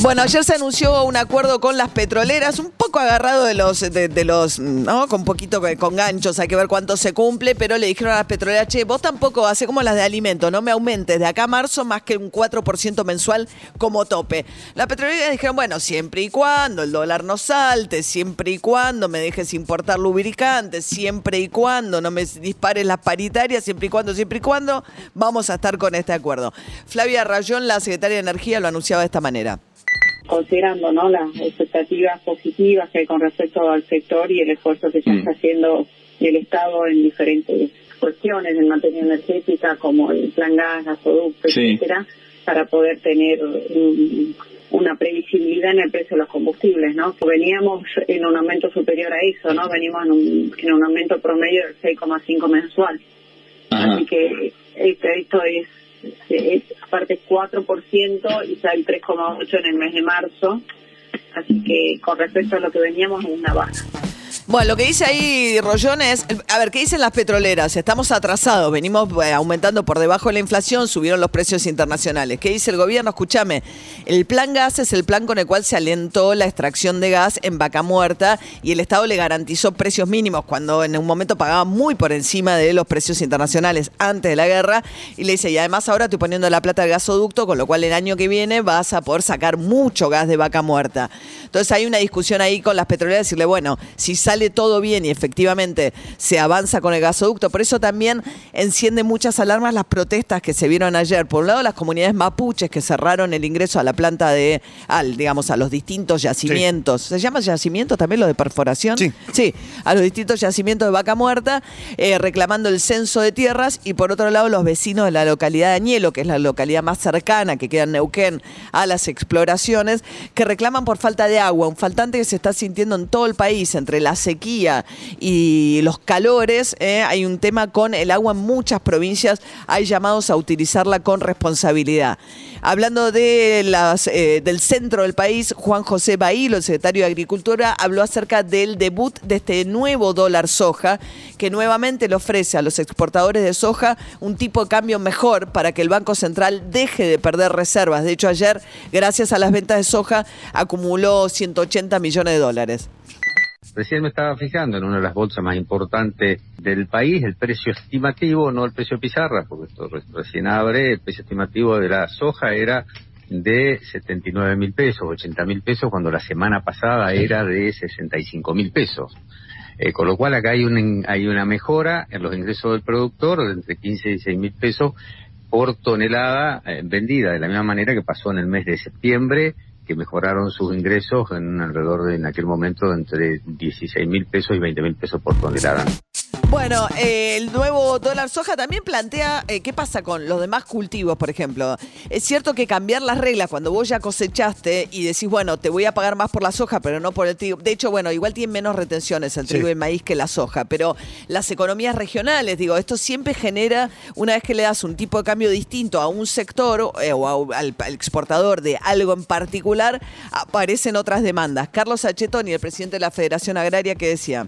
Bueno, ayer se anunció un acuerdo con las petroleras, un poco agarrado de los, de, los, ¿no? Con poquito con ganchos, hay que ver cuánto se cumple, pero le dijeron a las petroleras, che, vos tampoco, hace como las de alimento, no me aumentes de acá a marzo más que un 4% mensual como tope. Las petroleras dijeron, bueno, siempre y cuando el dólar no salte, siempre y cuando me dejes importar lubricantes, siempre y cuando no me dispares las paritarias, siempre y cuando, siempre y cuando, vamos a estar con este acuerdo. Flavia Rayón, la secretaria de Energía, lo anunciaba de esta manera considerando no las expectativas positivas que hay con respecto al sector y el esfuerzo que se está mm. haciendo el Estado en diferentes cuestiones en materia energética como el plan gas, gasoducto, etcétera, para poder tener una previsibilidad en el precio de los combustibles, ¿no? Veníamos en un aumento superior a eso, ¿no? Venimos en un, en un aumento promedio del 6,5 mensual. Así que esto, esto es es aparte 4% y sale el 3,8% en el mes de marzo. Así que con respecto a lo que veníamos es una baja. Bueno, lo que dice ahí Rollón es, a ver, ¿qué dicen las petroleras? Estamos atrasados, venimos eh, aumentando por debajo de la inflación, subieron los precios internacionales. ¿Qué dice el gobierno? Escúchame, el plan gas es el plan con el cual se alentó la extracción de gas en Vaca Muerta y el Estado le garantizó precios mínimos cuando en un momento pagaba muy por encima de los precios internacionales antes de la guerra y le dice, y además ahora estoy poniendo la plata del gasoducto, con lo cual el año que viene vas a poder sacar mucho gas de Vaca Muerta. Entonces hay una discusión ahí con las petroleras, decirle, bueno, si sale sale todo bien y efectivamente se avanza con el gasoducto. Por eso también enciende muchas alarmas las protestas que se vieron ayer. Por un lado, las comunidades mapuches que cerraron el ingreso a la planta de, al, digamos, a los distintos yacimientos. ¿Se llama yacimiento también lo de perforación? Sí. Sí, a los distintos yacimientos de vaca muerta, eh, reclamando el censo de tierras. Y por otro lado, los vecinos de la localidad de Añelo, que es la localidad más cercana que queda en Neuquén a las exploraciones, que reclaman por falta de agua, un faltante que se está sintiendo en todo el país entre las sequía y los calores, eh, hay un tema con el agua en muchas provincias, hay llamados a utilizarla con responsabilidad. Hablando de las, eh, del centro del país, Juan José Bailo, el secretario de Agricultura, habló acerca del debut de este nuevo dólar soja, que nuevamente le ofrece a los exportadores de soja un tipo de cambio mejor para que el Banco Central deje de perder reservas. De hecho, ayer, gracias a las ventas de soja, acumuló 180 millones de dólares. Recién me estaba fijando en una de las bolsas más importantes del país, el precio estimativo, no el precio pizarra, porque esto recién abre, el precio estimativo de la soja era de 79 mil pesos, 80 mil pesos, cuando la semana pasada era de 65 mil pesos. Eh, con lo cual acá hay, un, hay una mejora en los ingresos del productor de entre 15 y 16 mil pesos por tonelada eh, vendida, de la misma manera que pasó en el mes de septiembre que mejoraron sus ingresos en alrededor de en aquel momento entre 16 mil pesos y 20 mil pesos por tonelada. Bueno, eh, el nuevo dólar soja también plantea eh, qué pasa con los demás cultivos, por ejemplo. Es cierto que cambiar las reglas cuando vos ya cosechaste y decís, bueno, te voy a pagar más por la soja, pero no por el trigo. De hecho, bueno, igual tienen menos retenciones el trigo y el maíz que la soja, pero las economías regionales, digo, esto siempre genera, una vez que le das un tipo de cambio distinto a un sector eh, o al, al, exportador de algo en particular, aparecen otras demandas. Carlos Achetoni, el presidente de la Federación Agraria, que decía.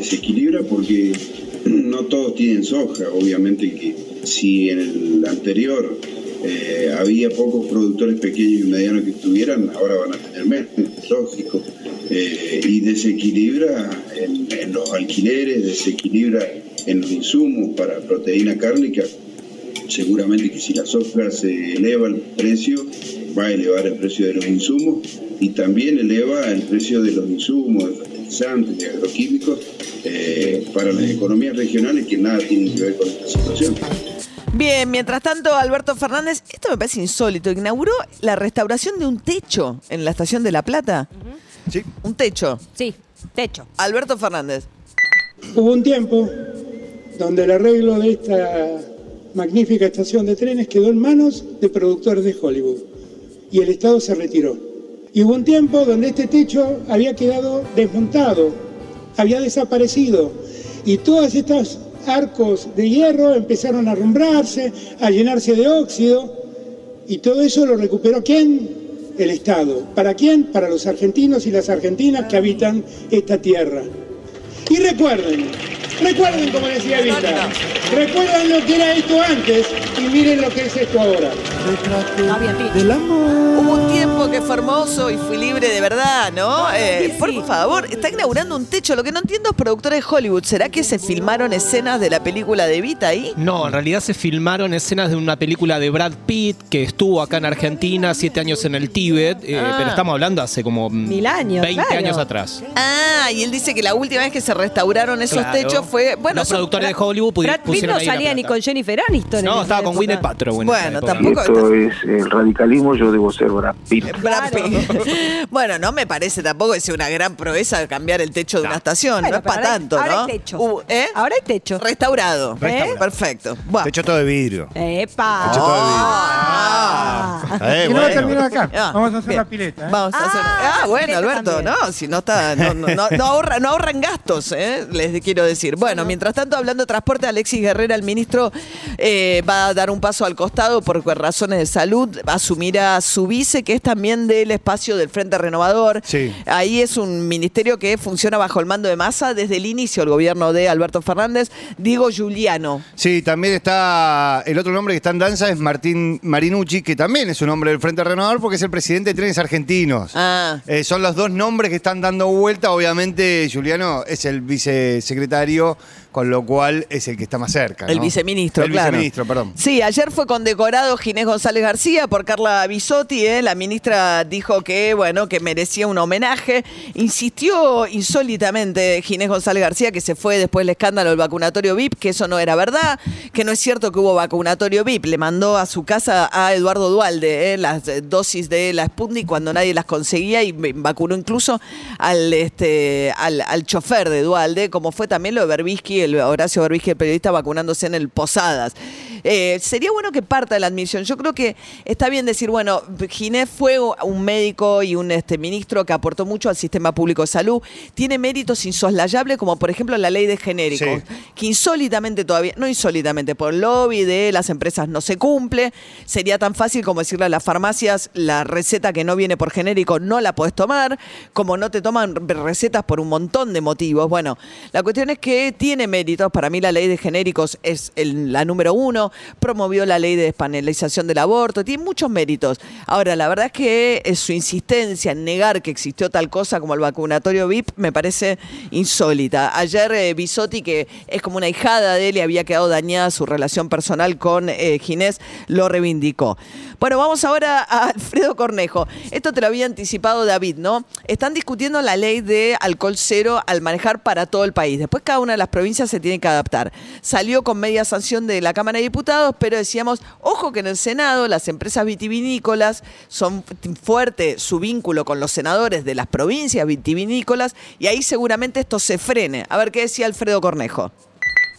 Se equilibra porque no todos tienen soja, obviamente que si en el anterior eh, había pocos productores pequeños y medianos que tuvieran, ahora van a tener menos, lógico. Eh, y desequilibra en, los alquileres, desequilibra en los insumos para proteína cárnica. Seguramente que si la soja se eleva el precio, va a elevar el precio de los insumos y también eleva el precio de los insumos, fertilizantes, de agroquímicos eh, para las economías regionales que nada tienen que ver con esta situación. Bien, mientras tanto, Alberto Fernández, esto me parece insólito, inauguró la restauración de un techo en la estación de La Plata. Sí. Un techo. Sí, techo. Alberto Fernández. Hubo un tiempo donde el arreglo de esta magnífica estación de trenes quedó en manos de productores de Hollywood y el Estado se retiró. Y hubo un tiempo donde este techo había quedado desmontado había desaparecido y todas estas arcos de hierro empezaron a arrumbrarse, a llenarse de óxido, y todo eso lo recuperó quién? El Estado. ¿Para quién? Para los argentinos y las argentinas que habitan esta tierra. Y recuerden, recuerden como decía Evita, recuerden lo que era esto antes y miren lo que es esto ahora. Del amor. Que fue hermoso y fui libre de verdad, ¿no? Eh, sí, por favor, está inaugurando un techo. Lo que no entiendo es productores de Hollywood. ¿Será que se filmaron escenas de la película de Evita ahí? No, en realidad se filmaron escenas de una película de Brad Pitt que estuvo acá en Argentina, siete años en el Tíbet, eh, Ah. pero estamos hablando hace como mm, Mil años, 20 claro. años atrás. Ah, y él dice que la última vez que se restauraron esos Claro. techos fue. Bueno, Los productores de Hollywood pudi- Brad Pitt no salía ni con Jennifer Aniston. No, estaba con. Gwyneth Paltrow. en Bueno, tampoco- esto es el radicalismo, yo debo ser Brad Pitt. Brad Claro. Pitt. bueno, no me parece tampoco que sea una gran proeza cambiar el techo de una estación. Bueno, no es pero para ahora hay- tanto, ahora ¿no? hay techo. Uh, ¿eh? Ahora hay techo. Restaurado. Restaurado. Perfecto. Bueno. Techo todo de vidrio. ¡Epa! Techo todo de vidrio. Eh, Y no va a bueno. terminar acá. Ah, Vamos a hacer bien. la pileta. ¿eh? Vamos a hacer. Ah, Ah, bueno, Alberto, también. no, si no está, no, no, no, no ahorra- no ahorran gastos, ¿eh? les quiero decir. Bueno, mientras tanto, hablando de transporte, Alexis Guerrera, el ministro, eh, va a dar un paso al costado por razones de salud, asumirá su vice, que es también del espacio del Frente Renovador. Sí. Ahí es un ministerio que funciona bajo el mando de Massa desde el inicio del gobierno de Alberto Fernández. Diego Giuliano. Sí, también está el otro nombre que está en danza es Martín Marinucci, que también es un hombre del Frente Renovador porque es el presidente de Trenes Argentinos. Ah. Eh, son los dos nombres que están dando vuelta. Obviamente, Juliano es el vicesecretario, con lo cual es el que está más cerca. El viceministro, El claro. viceministro, perdón. Sí, ayer fue condecorado Ginés González García por Carla Bisotti. ¿eh? La ministra dijo que, bueno, que merecía un homenaje. Insistió insólitamente Ginés González García que se fue después del escándalo del vacunatorio VIP, que eso no era verdad, que no es cierto que hubo vacunatorio VIP. Le mandó a su casa a Eduardo Dualde ¿eh? las eh, dosis de la Sputnik cuando nadie las conseguía y vacunó incluso al, este, al, al chofer de Dualde, como fue también lo de Berbisky, el Horacio Berbisky, el periodista, vacunándose en el Posadas. Eh, sería bueno que parta de la admisión. Yo creo que está bien decir, bueno, Ginés fue un médico y un este, ministro que aportó mucho al sistema público de salud. Tiene méritos insoslayables, como por ejemplo la ley de genéricos, Sí. que insólitamente todavía, no insólitamente, por lobby de las empresas no se cumple. Sería tan fácil como decirle a las farmacias, la receta que no viene por genérico no la podés tomar, como no te toman recetas por un montón de motivos. Bueno, la cuestión es que tiene méritos. Para mí la ley de genéricos es el- la número uno. Promovió la ley de despanelización del aborto. Tiene muchos méritos. Ahora, la verdad es que eh, su insistencia en negar que existió tal cosa como el vacunatorio VIP me parece insólita. Ayer eh, Bisotti, que es como una hijada de él y había quedado dañada su relación personal con eh, Ginés, lo reivindicó. Bueno, vamos ahora a Alfredo Cornejo. Esto te lo había anticipado David, ¿no? Están discutiendo la ley de alcohol cero al manejar para todo el país. Después cada una de las provincias se tiene que adaptar. Salió con media sanción de la Cámara de Diputados, pero decíamos, ojo que en el Senado las empresas vitivinícolas son fuerte su vínculo con los senadores de las provincias vitivinícolas y ahí seguramente esto se frene. A ver qué decía Alfredo Cornejo.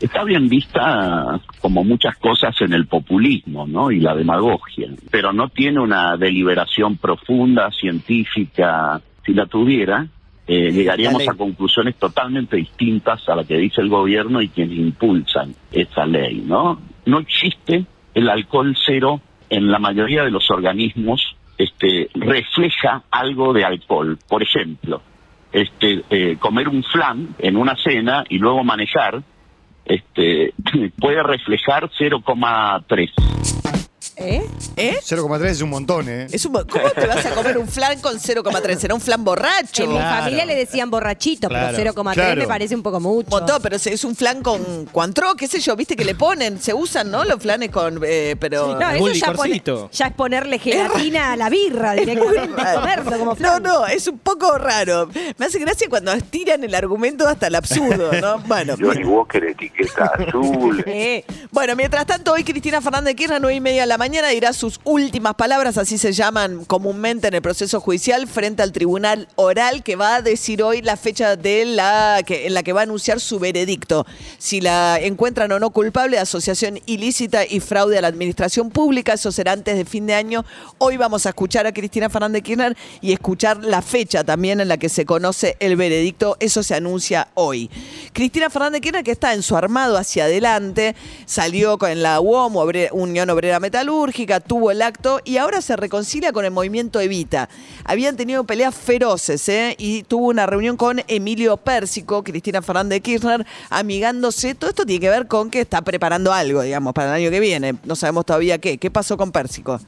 está bien vista como muchas cosas en el populismo, ¿no? Y la demagogia, pero no tiene una deliberación profunda, científica. Si la tuviera, eh, llegaríamos a conclusiones totalmente distintas a la que dice el gobierno y quienes impulsan esa ley, ¿no? No existe el alcohol cero en la mayoría de los organismos, este, refleja algo de alcohol. Por ejemplo, este, eh, comer un flan en una cena y luego manejar este, puede reflejar 0,3. ¿Eh? ¿Eh? 0,3 es un montón, ¿eh? Es un mo- ¿Cómo te vas a comer un flan con 0,3? ¿Será un flan borracho? En mi familia le decían borrachito, Claro, pero 0,3 claro. me parece un poco mucho. montón, pero es un flan con cuantro, qué sé yo, viste que le ponen, se usan, ¿no? Los flanes con, eh, pero... No, Algún eso ya, pone- licorcito. ya es ponerle gelatina a la birra directamente, comerlo como No, flan. no, es un poco raro. Me hace gracia cuando estiran el argumento hasta el absurdo, ¿no? Bueno. Johnny Walker, etiqueta azul. Eh, Bueno, mientras tanto, hoy Cristina Fernández de Kirchner, nueve y media de la mañana. Mañana dirá sus últimas palabras, así se llaman comúnmente en el proceso judicial, frente al tribunal oral que va a decir hoy la fecha de la en la que va a anunciar su veredicto. Si la encuentran o no culpable de asociación ilícita y fraude a la administración pública, eso será antes de fin de año. Hoy vamos a escuchar a Cristina Fernández Kirchner y escuchar la fecha también en la que se conoce el veredicto. Eso se anuncia hoy. Cristina Fernández Kirchner, que está en su armado hacia adelante, salió con la UOM, Unión Obrera Tuvo el acto y ahora se reconcilia con el movimiento Evita. Habían tenido peleas feroces ¿eh? y tuvo una reunión con Emilio Pérsico, Cristina Fernández Kirchner, amigándose. Todo esto tiene que ver con que está preparando algo, digamos, para el año que viene. No sabemos todavía qué. ¿Qué pasó con Pérsico?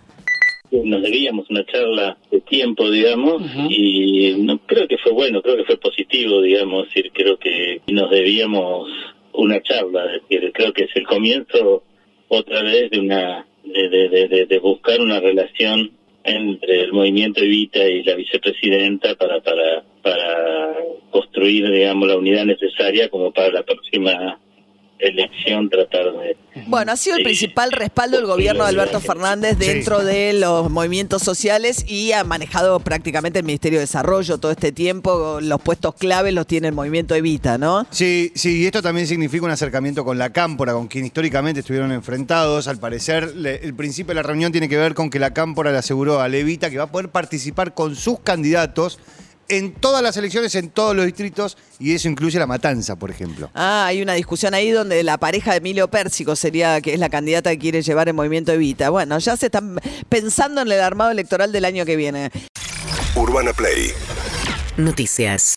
nos debíamos una charla de tiempo, digamos, y no creo que fue bueno, creo que fue positivo, digamos, es decir, creo que nos debíamos una charla, es decir, creo que es el comienzo otra vez de una de, de, de, buscar una relación entre el movimiento Evita y la vicepresidenta para para para construir, digamos, la unidad necesaria como para la próxima elección tratar de Bueno, ha sido el principal respaldo del gobierno de Alberto Fernández dentro de los movimientos sociales y ha manejado prácticamente el Ministerio de Desarrollo todo este tiempo. Los puestos clave los tiene el movimiento Evita, ¿no? Sí, sí, y esto también significa un acercamiento con la Cámpora, con quien históricamente estuvieron enfrentados. Al parecer, le- el principio de la reunión tiene que ver con que la Cámpora le aseguró a Levita que va a poder participar con sus candidatos en todas las elecciones, en todos los distritos, y eso incluye la matanza, por ejemplo. Ah, hay una discusión ahí donde la pareja de Emilio Pérsico sería, que es la candidata que quiere llevar el movimiento Evita. Bueno, ya se están pensando en el armado electoral del año que viene. Urbana Play Noticias.